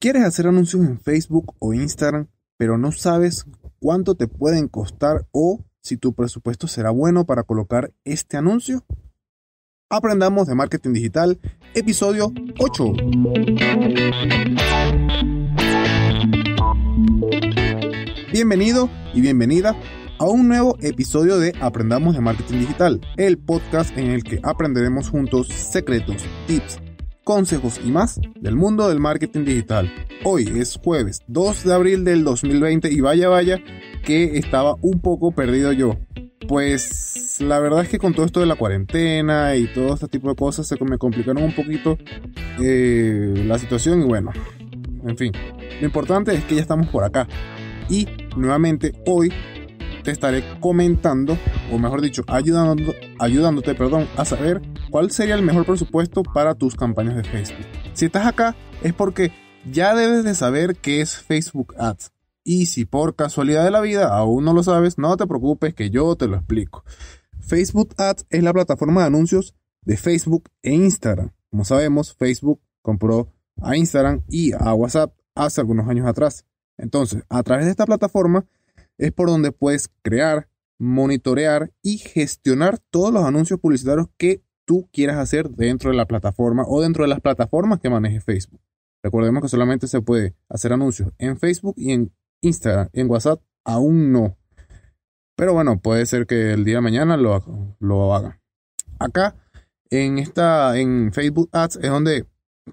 ¿Quieres hacer anuncios en Facebook o Instagram, pero no sabes cuánto te pueden costar o si tu presupuesto será bueno para colocar este anuncio? Aprendamos de marketing digital, episodio 8. Bienvenido y bienvenida a un nuevo episodio de Aprendamos de Marketing Digital, el podcast en el que aprenderemos juntos secretos, tips, consejos y más del mundo del marketing digital. Hoy es jueves 2 de abril del 2020 y vaya vaya que estaba un poco perdido yo. Pues la verdad es que con todo esto de la cuarentena y todo este tipo de cosas se me complicaron un poquito eh, la situación y bueno, en fin, lo importante es que ya estamos por acá. Y nuevamente hoy te estaré comentando, o mejor dicho, ayudando, ayudándote perdón, a saber cuál sería el mejor presupuesto para tus campañas de Facebook. Si estás acá es porque ya debes de saber qué es Facebook Ads. Y si por casualidad de la vida aún no lo sabes, no te preocupes que yo te lo explico. Facebook Ads es la plataforma de anuncios de Facebook e Instagram. Como sabemos, Facebook compró a Instagram y a WhatsApp hace algunos años atrás. Entonces, a través de esta plataforma es por donde puedes crear, monitorear y gestionar todos los anuncios publicitarios que tú quieras hacer dentro de la plataforma o dentro de las plataformas que maneje Facebook. Recordemos que solamente se puede hacer anuncios en Facebook y en Instagram, en WhatsApp aún no. Pero bueno, puede ser que el día de mañana lo, lo haga. Acá en esta en Facebook Ads es donde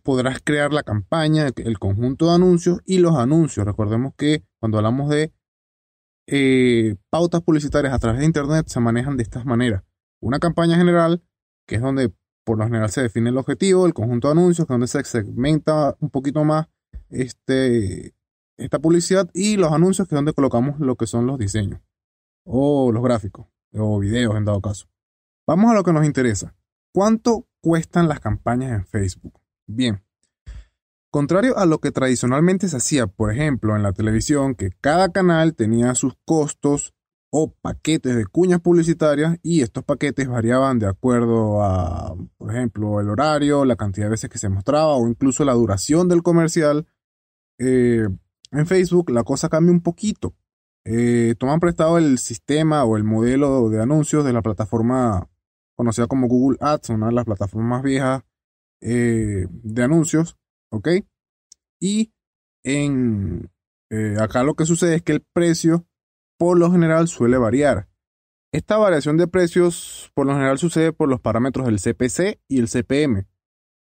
podrás crear la campaña, el conjunto de anuncios y los anuncios. Recordemos que cuando hablamos de eh, pautas publicitarias a través de Internet se manejan de estas maneras. Una campaña general, que es donde por lo general se define el objetivo, el conjunto de anuncios, que es donde se segmenta un poquito más este, esta publicidad, y los anuncios, que es donde colocamos lo que son los diseños, o los gráficos, o videos en dado caso. Vamos a lo que nos interesa. ¿Cuánto cuestan las campañas en Facebook? Bien, Contrario a lo que tradicionalmente se hacía, por ejemplo, en la televisión, que cada canal tenía sus costos o paquetes de cuñas publicitarias y estos paquetes variaban de acuerdo a, por ejemplo, el horario, la cantidad de veces que se mostraba o incluso la duración del comercial. Eh, en Facebook la cosa cambia un poquito. Eh, toman prestado el sistema o el modelo de anuncios de la plataforma conocida como Google Ads, una de las plataformas más viejas eh, de anuncios ¿ok? Y en acá lo que sucede es que el precio por lo general suele variar. Esta variación de precios por lo general sucede por los parámetros del CPC y el CPM.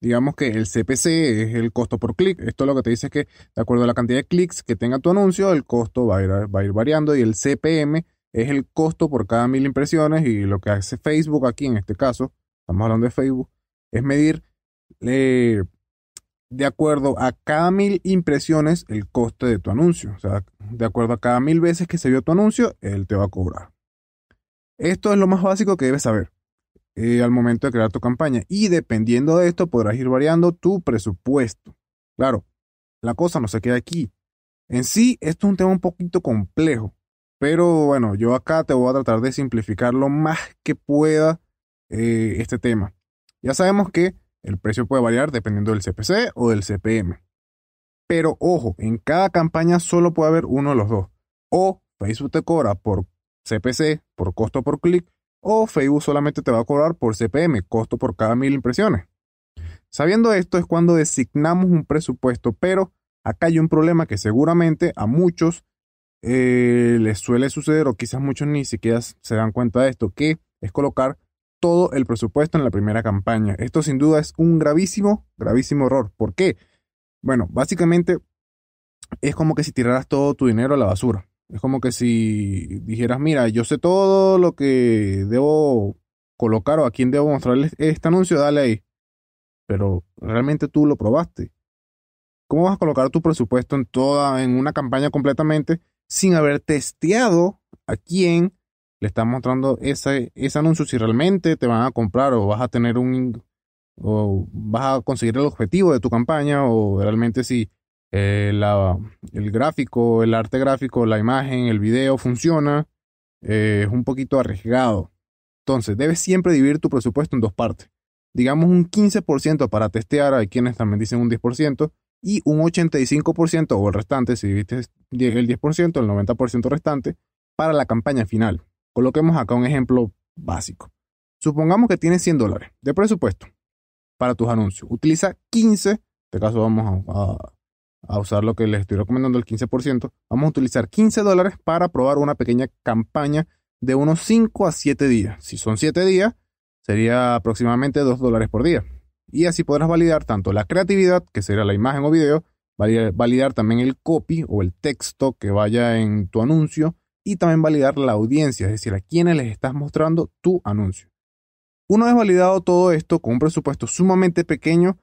Digamos que el CPC es el costo por clic. Esto lo que te dice es que de acuerdo a la cantidad de clics que tenga tu anuncio, el costo va a ir, variando y el CPM es el costo por cada mil impresiones y lo que hace Facebook aquí en este caso, estamos hablando de Facebook, es medir eh, de acuerdo a cada mil impresiones el coste de tu anuncio. O sea, de acuerdo a cada mil veces que se vio tu anuncio, él te va a cobrar. Esto es lo más básico que debes saber eh, al momento de crear tu campaña. Y dependiendo de esto, podrás ir variando tu presupuesto. Claro, la cosa no se queda aquí. En sí, esto es un tema un poquito complejo. Pero bueno, yo acá te voy a tratar de simplificar lo más que pueda eh, este tema. Ya sabemos que el precio puede variar dependiendo del CPC o del CPM. Pero ojo, en cada campaña solo puede haber uno de los dos. O Facebook te cobra por CPC, por costo por clic, o Facebook solamente te va a cobrar por CPM, costo por cada mil impresiones. Sabiendo esto es cuando designamos un presupuesto, pero acá hay un problema que seguramente a muchos eh, les suele suceder, o quizás muchos ni siquiera se dan cuenta de esto, que es colocar todo el presupuesto en la primera campaña. Esto sin duda es un gravísimo, gravísimo error. ¿Por qué? Bueno, básicamente es como que si tiraras todo tu dinero a la basura. Es como que si dijeras, mira, yo sé todo lo que debo colocar o a quién debo mostrarle este anuncio, dale ahí. Pero realmente tú lo probaste. ¿Cómo vas a colocar tu presupuesto en toda, en una campaña completamente sin haber testeado a quién le estás mostrando ese, ese anuncio si realmente te van a comprar o vas a tener un o vas a conseguir el objetivo de tu campaña o realmente si eh, la, el gráfico, el arte gráfico, la imagen, el video funciona, eh, es un poquito arriesgado. Entonces, debes siempre dividir tu presupuesto en dos partes. Digamos un 15% para testear, hay quienes también dicen un 10%, y un 85% o el restante, si viste el 10%, el 90% restante, para la campaña final. Coloquemos acá un ejemplo básico. Supongamos que tienes 100 dólares de presupuesto para tus anuncios. Utiliza 15, en este caso vamos a, usar lo que les estoy recomendando, el 15%. Vamos a utilizar 15 dólares para probar una pequeña campaña de unos 5 a 7 días. Si son 7 días, sería aproximadamente 2 dólares por día. Y así podrás validar tanto la creatividad, que será la imagen o video, validar, también el copy o el texto que vaya en tu anuncio y también validar la audiencia, es decir, a quienes les estás mostrando tu anuncio. Una vez validado todo esto con un presupuesto sumamente pequeño,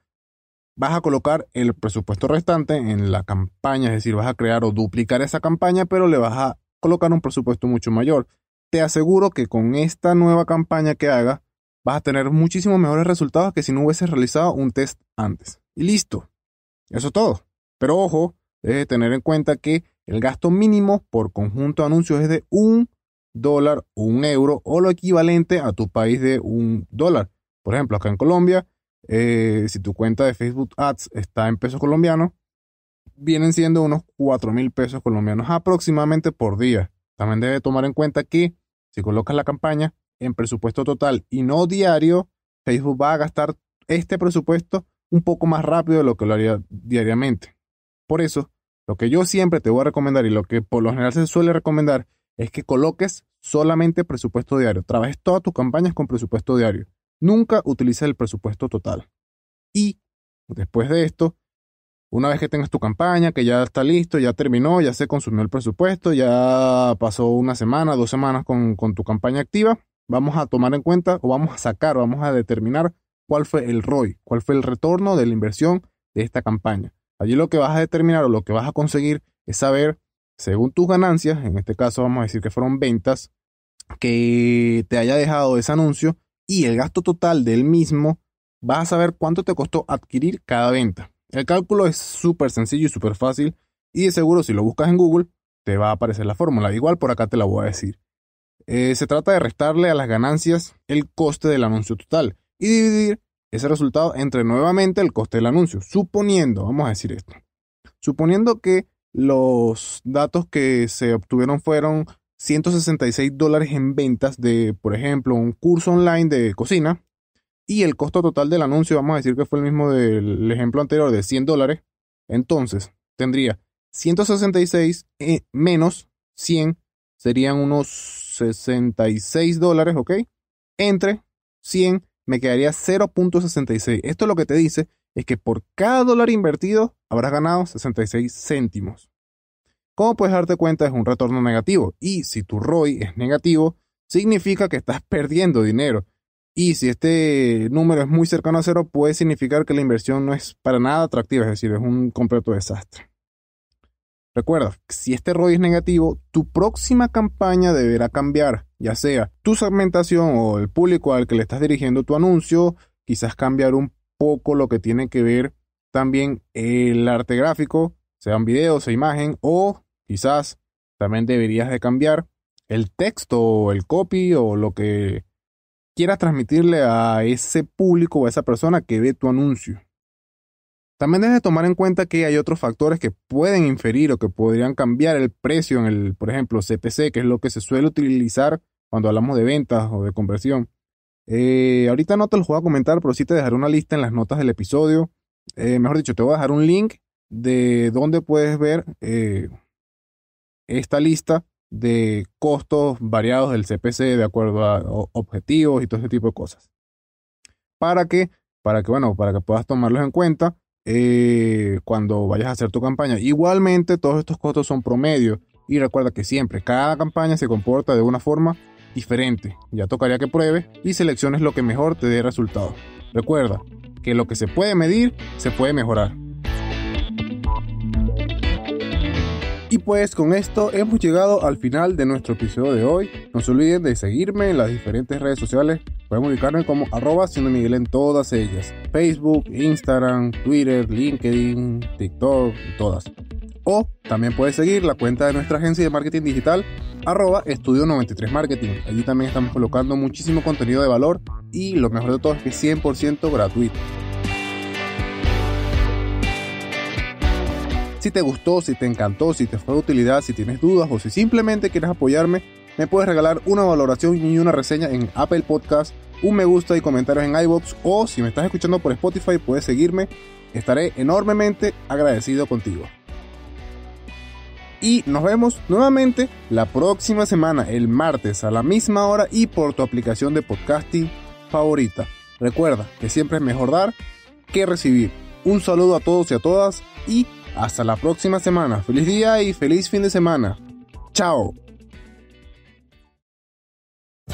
vas a colocar el presupuesto restante en la campaña, es decir, vas a crear o duplicar esa campaña, pero le vas a colocar un presupuesto mucho mayor. Te aseguro que con esta nueva campaña que hagas, vas a tener muchísimos mejores resultados que si no hubieses realizado un test antes. Y listo. Eso es todo. Pero ojo, debes tener en cuenta que el gasto mínimo por conjunto de anuncios es de un dólar o un euro o lo equivalente a tu país de un dólar. Por ejemplo, acá en Colombia, eh, si tu cuenta de Facebook Ads está en pesos colombianos, vienen siendo unos 4 mil pesos colombianos aproximadamente por día. También debe tomar en cuenta que si colocas la campaña, en presupuesto total y no diario, Facebook va a gastar este presupuesto un poco más rápido de lo que lo haría diariamente. Por eso, lo que yo siempre te voy a recomendar y lo que por lo general se suele recomendar es que coloques solamente presupuesto diario. Trabajes todas tus campañas con presupuesto diario. Nunca utilices el presupuesto total. Y después de esto, una vez que tengas tu campaña, que ya está listo, ya terminó, ya se consumió el presupuesto, ya pasó una semana, dos semanas con, con tu campaña activa, vamos a tomar en cuenta o vamos a sacar, vamos a determinar cuál fue el ROI, cuál fue el retorno de la inversión de esta campaña. Allí lo que vas a determinar o lo que vas a conseguir es saber, según tus ganancias, en este caso vamos a decir que fueron ventas, que te haya dejado ese anuncio y el gasto total del mismo, vas a saber cuánto te costó adquirir cada venta. El cálculo es súper sencillo y súper fácil y de seguro si lo buscas en Google te va a aparecer la fórmula. Igual por acá te la voy a decir. Eh, se trata de restarle a las ganancias el coste del anuncio total y dividir ese resultado entre nuevamente el coste del anuncio. Suponiendo, vamos a decir esto, suponiendo que los datos que se obtuvieron fueron 166 dólares en ventas de, por ejemplo, un curso online de cocina y el costo total del anuncio, vamos a decir que fue el mismo del ejemplo anterior de 100 dólares, entonces tendría 166 eh, menos 100 serían unos 66 dólares, ¿ok? Entre 100 me quedaría 0.66. Esto lo que te dice es que por cada dólar invertido habrás ganado 66 céntimos. Como puedes darte cuenta, es un retorno negativo. Y si tu ROI es negativo, significa que estás perdiendo dinero. Y si este número es muy cercano a cero, puede significar que la inversión no es para nada atractiva, es decir, es un completo desastre. Recuerda, si este ROI es negativo, tu próxima campaña deberá cambiar, ya sea tu segmentación o el público al que le estás dirigiendo tu anuncio, quizás cambiar un poco lo que tiene que ver también el arte gráfico, sean videos, sea imagen, o quizás también deberías de cambiar el texto o el copy o lo que quieras transmitirle a ese público o a esa persona que ve tu anuncio. También debes tomar en cuenta que hay otros factores que pueden inferir o que podrían cambiar el precio en el, por ejemplo, CPC, que es lo que se suele utilizar cuando hablamos de ventas o de conversión. Eh, ahorita no te lo voy a comentar, pero sí te dejaré una lista en las notas del episodio. Eh, mejor dicho, te voy a dejar un link de donde puedes ver eh, esta lista de costos variados del CPC de acuerdo a objetivos y todo ese tipo de cosas. Para que, para que, bueno, para que puedas tomarlos en cuenta eh, cuando vayas a hacer tu campaña. Igualmente, todos estos costos son promedio. Y recuerda que siempre cada campaña se comporta de una forma diferente. Ya tocaría que pruebes y selecciones lo que mejor te dé resultado. Recuerda que lo que se puede medir se puede mejorar. Y pues con esto hemos llegado al final de nuestro episodio de hoy. No se olviden de seguirme en las diferentes redes sociales. Pueden ubicarme como arroba siendo Miguel en todas ellas. Facebook, Instagram, Twitter, LinkedIn, TikTok todas. O también puedes seguir la cuenta de nuestra agencia de marketing digital arroba estudio 93 marketing. Allí también estamos colocando muchísimo contenido de valor y lo mejor de todo es que es 100% gratuito. Si te gustó, si te encantó, si te fue de utilidad, si tienes dudas o si simplemente quieres apoyarme, me puedes regalar una valoración y una reseña en Apple Podcast, un me gusta y comentarios en iBox o si me estás escuchando por Spotify puedes seguirme. Estaré enormemente agradecido contigo. Y nos vemos nuevamente la próxima semana, el martes a la misma hora y por tu aplicación de podcasting favorita. Recuerda que siempre es mejor dar que recibir. Un saludo a todos y a todas y hasta la próxima semana. Feliz día y feliz fin de semana. Chao.